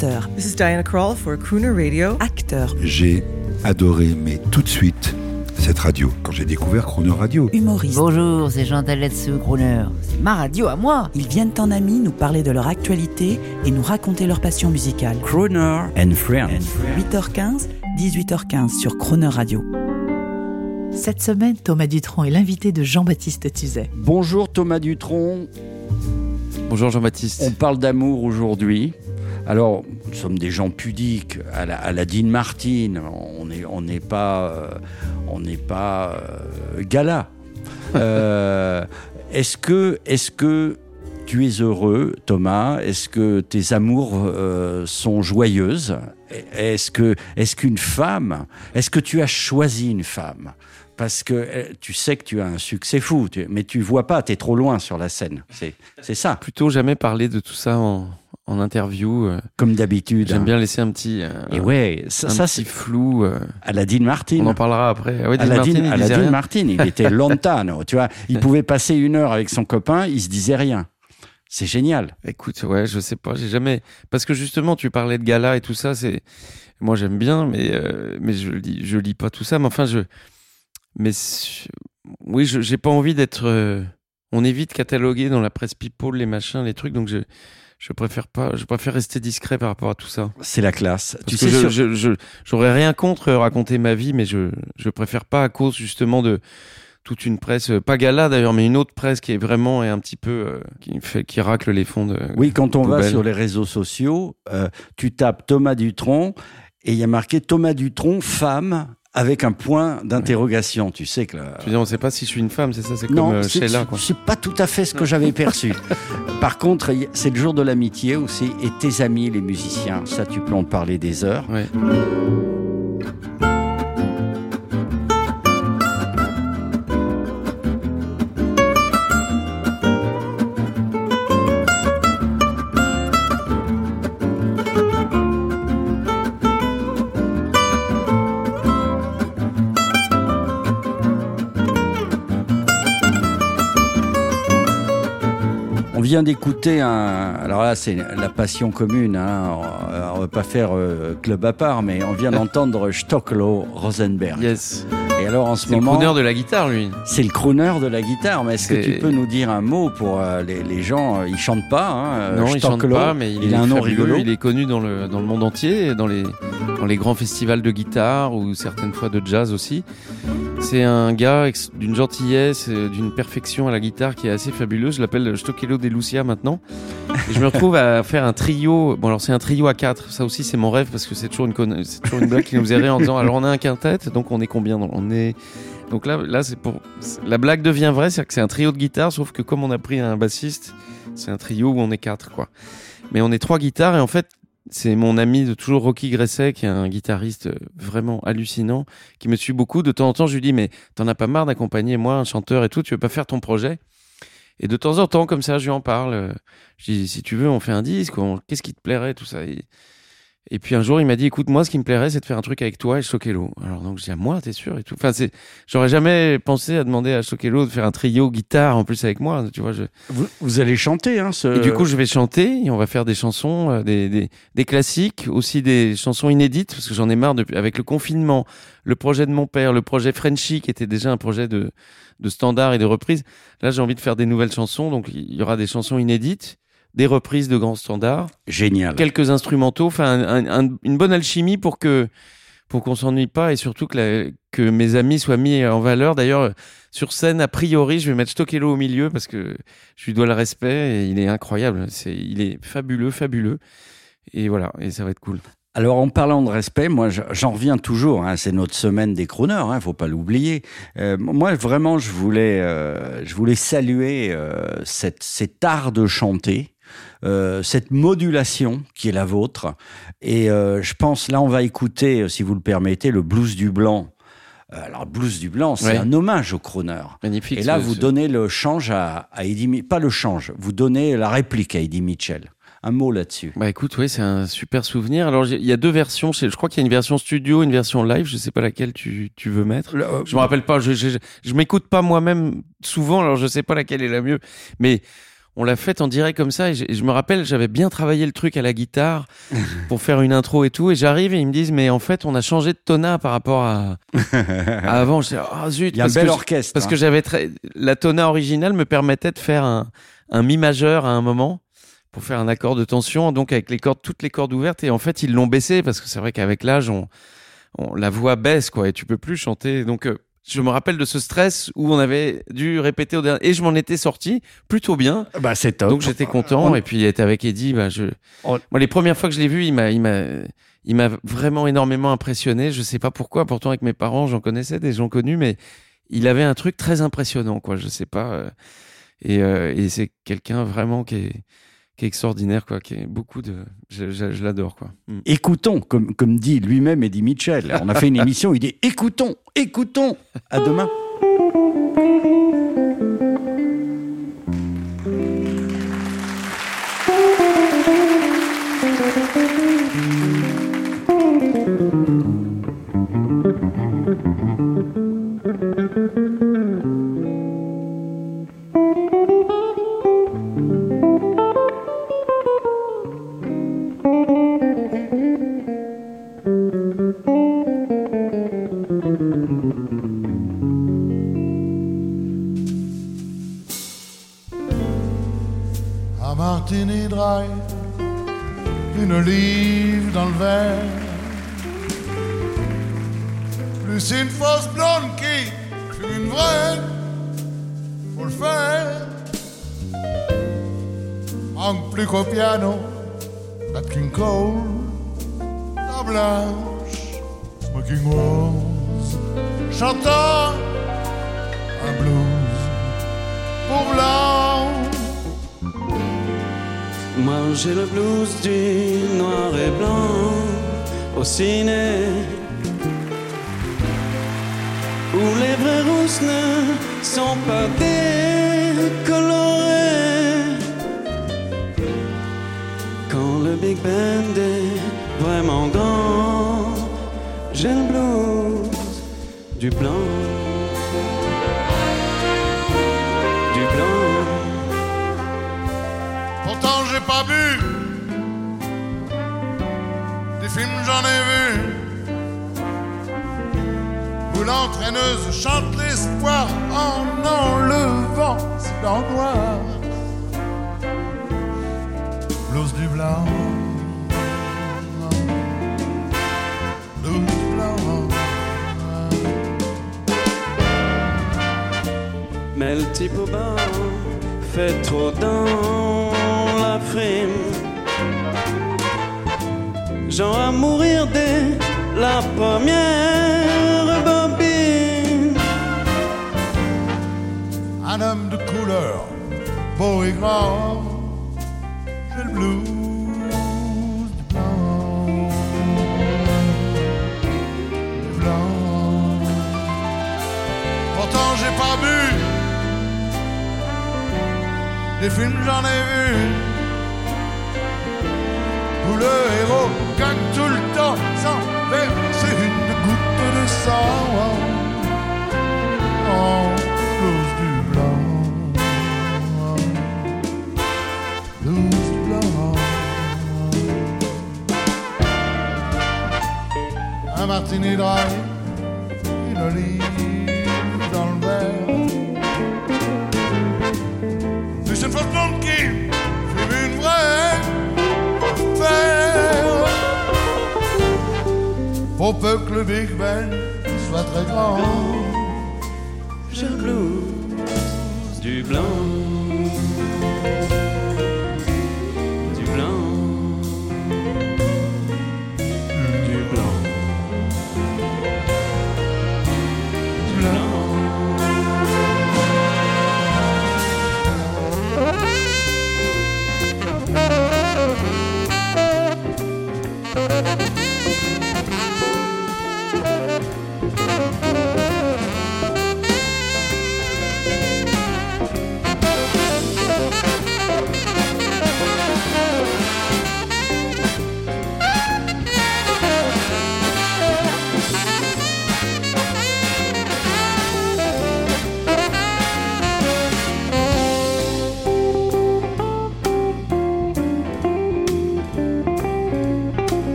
chanteur, This is Diana Krall for Crooner Radio. acteur, J'ai adoré, mais tout de suite, cette radio. Quand j'ai découvert Chrono Radio, humoriste. Bonjour, c'est Chantal Latsou, Crooner. C'est ma radio à moi. Ils viennent en amis nous parler de leur actualité et nous raconter leur passion musicale. Crooner and Friends. 8h15, 18h15 sur Croner Radio. Cette semaine, Thomas Dutronc est l'invité de Jean-Baptiste Tuzet. Bonjour Thomas Dutronc. Bonjour Jean-Baptiste. On parle d'amour aujourd'hui. Alors, nous sommes des gens pudiques à la, à la Dean Martin. On n'est on n'est pas, euh, on n'est pas euh, gala. Euh, est-ce que, est-ce que tu es heureux, Thomas? Est-ce que tes amours euh, sont joyeuses? Est-ce que, est-ce qu'une femme Est-ce que tu as choisi une femme? Parce que tu sais que tu as un succès fou, tu- mais tu vois pas, tu es trop loin sur la scène. C'est, c'est ça, Plutôt jamais parler de tout ça en, en interview. euh, comme d'habitude. J'aime hein. bien laisser un petit, euh, Et ouais, ça, un ça, petit c'est flou. euh, à la Dean Martin. on en parlera après. Ah ouais, la Martin, il. Martin, il était lontano, tu vois. Il pouvait passer une heure avec son copain, il se disait rien. C'est génial. Écoute, ouais, je sais pas, j'ai jamais. Parce que justement, tu parlais de gala et tout ça, c'est. Moi, j'aime bien, mais euh, mais je lis, je lis pas tout ça. Mais enfin, je. Mais oui, je j'ai pas envie d'être. On évite cataloguer dans la presse people les machins, les trucs, donc je. Je préfère pas, je préfère rester discret par rapport à tout ça. C'est la classe. Parce tu que sais, je, sur- je, j'aurais rien contre raconter ma vie, mais je, je préfère pas à cause justement de toute une presse, euh, pas gala d'ailleurs, mais une autre presse qui est vraiment est un petit peu, euh, qui fait, qui racle les fonds de. Oui, quand on va sur les réseaux sociaux, euh, tu tapes Thomas Dutronc et il y a marqué Thomas Dutronc, femme, avec un point d'interrogation. Tu sais que là, Je veux dire, on sait pas si je suis une femme, c'est ça, c'est comme euh, Sheila, c'est pas tout à fait ce que j'avais perçu. Par contre, c'est le jour de l'amitié aussi, et tes amis, les musiciens, ça tu peux en parler des heures. Ouais. Vient d'écouter un. Alors là, c'est la passion commune. Hein. On, on va pas faire euh, club à part, mais on vient d'entendre Stocklo Rosenberg. Yes. Et alors en ce C'est le moment, crooner de la guitare, lui. c'est le crooner de la guitare. Mais est-ce que tu peux nous dire un mot pour euh, les, les gens euh, Ils chantent pas. Hein, non, il chante Stocklo. pas, mais il, est a un nom fabuleux, rigolo. Il est connu dans le, dans le monde entier, dans les, dans les grands festivals de guitare ou certaines fois de jazz aussi. C'est un gars d'une gentillesse, euh, d'une perfection à la guitare qui est assez fabuleuse. Je l'appelle Stockelo de Lucia maintenant. Et je me retrouve à faire un trio. Bon, alors c'est un trio à quatre. Ça aussi, c'est mon rêve parce que c'est toujours une, blague qui nous rire en disant alors on a un quintet, donc on est combien On est. Donc là, là c'est pour. La blague devient vraie, c'est-à-dire que c'est un trio de guitare, sauf que comme on a pris un bassiste, c'est un trio où on est quatre, quoi. Mais on est trois guitares et en fait, c'est mon ami de toujours Rocky Gresset, qui est un guitariste euh, vraiment hallucinant, qui me suit beaucoup. De temps en temps, je lui dis, mais t'en as pas marre d'accompagner moi, un chanteur et tout, tu veux pas faire ton projet? Et de temps en temps, comme ça, je lui en parle. euh, Je dis, si tu veux, on fait un disque, qu'est-ce qui te plairait, tout ça? Et puis un jour, il m'a dit, écoute, moi, ce qui me plairait, c'est de faire un truc avec toi et Stokello. Alors donc, je dis, à moi, t'es sûr et tout. Enfin, c'est, j'aurais jamais pensé à demander à Stokello de faire un trio guitare en plus avec moi, tu vois. Je, Vous, vous allez chanter, hein, ce... et du coup, je vais chanter et on va faire des chansons, euh, des, des, des classiques, aussi des chansons inédites, parce que j'en ai marre depuis, avec le confinement, le projet de mon père, le projet Frenchy, qui était déjà un projet de, de standard et de reprise. Là, j'ai envie de faire des nouvelles chansons, donc il y aura des chansons inédites, des reprises de grands standards, génial. quelques instrumentaux, enfin, un- un- un- une bonne alchimie pour que pour qu'on s'ennuie pas et surtout que, la- que mes amis soient mis en valeur. D'ailleurs, sur scène, a priori, je vais mettre Stokello au milieu parce que je lui dois le respect et il est incroyable. C'est, il est fabuleux, fabuleux. Et voilà, et ça va être cool. Alors en parlant de respect, moi je- j'en reviens toujours. Hein, c'est notre semaine des crooners, hein, faut pas l'oublier. Euh, moi vraiment, je voulais, euh, je voulais saluer euh, cette, cet art de chanter, euh, cette modulation qui est la vôtre. Et euh, je pense là, on va écouter, euh, si vous le permettez, le blues du blanc. Alors, le blues du blanc, c'est Ouais. un hommage au crooner. Magnifique. Et là, vous ce- donnez le change à, à Eddie, Mi- pas le change, vous donnez la réplique à Eddie Mitchell. Un mot là-dessus. Bah écoute, oui, c'est un super souvenir. Alors, il y a deux versions. Je crois qu'il y a une version studio, une version live. Je sais pas laquelle tu, tu veux mettre. Le- euh, Je me rappelle pas. Je, je, je m'écoute pas moi-même souvent, alors je sais pas laquelle est la mieux. Mais on l'a faite en direct comme ça. Et je, et je me rappelle, j'avais bien travaillé le truc à la guitare pour faire une intro et tout. Et j'arrive et ils me disent, mais en fait, on a changé de tona par rapport à, à avant. Je dis, ah zut. Il y a un bel orchestre. Parce hein. que j'avais très, la tona originale me permettait de faire un, un mi majeur à un moment pour faire un accord de tension, donc avec les cordes, toutes les cordes ouvertes. Et en fait, ils l'ont baissé parce que c'est vrai qu'avec l'âge, on, on- la voix baisse, quoi, et tu peux plus chanter. Donc, euh, je me rappelle de ce stress où on avait dû répéter au dernier, et je m'en étais sorti plutôt bien. Bah, c'est top. Donc j'étais content. On- Et puis être avec Eddie, bah, je, On- moi les premières fois que je l'ai vu, il m'a, il m'a, il m'a vraiment énormément impressionné. Je sais pas pourquoi. Pourtant avec mes parents, j'en connaissais des gens connus, mais il avait un truc très impressionnant, quoi. Je sais pas. euh, et, euh, et c'est quelqu'un vraiment qui est, extraordinaire, quoi. Qui est beaucoup de, je l'adore, quoi. Mm. Écoutons, comme, comme dit lui-même Eddie Mitchell. On a fait une émission, il dit écoutons, écoutons. À demain. Une olive dans le verre. Plus une fausse blonde qui une vraie, faut le faire. Manque plus qu'au piano, Nat King Cole, la blanche, smoking rose, chantant un blues pour blanc. Moi j'ai le blues du noir et blanc au ciné. Où les vraies rousses ne sont pas décolorées Quand le Big Band est vraiment grand J'ai le blues du blanc Des films j'en ai vu. Où l'entraîneuse chante l'espoir En enlevant ses dents noires Blues du blanc. Mais le type au bar fait trop dans frime. Genre à mourir dès la première bobine. Un homme de couleur, beau et grand, j'ai le blues. Pourtant j'ai pas bu, des films j'en ai vu, le héros gagne tout le temps sans verser une goutte de sang. Blues du blanc. Blues du blanc. Un martini dry, une olive dans le verre. Faut peu que le Big Ben soit très grand. Le blues du blanc.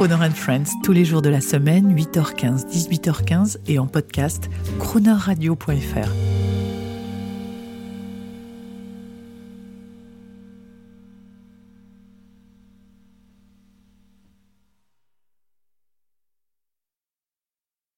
Croner Friends tous les jours de la semaine, 8h15, 18h15 et en podcast cronerradio.fr.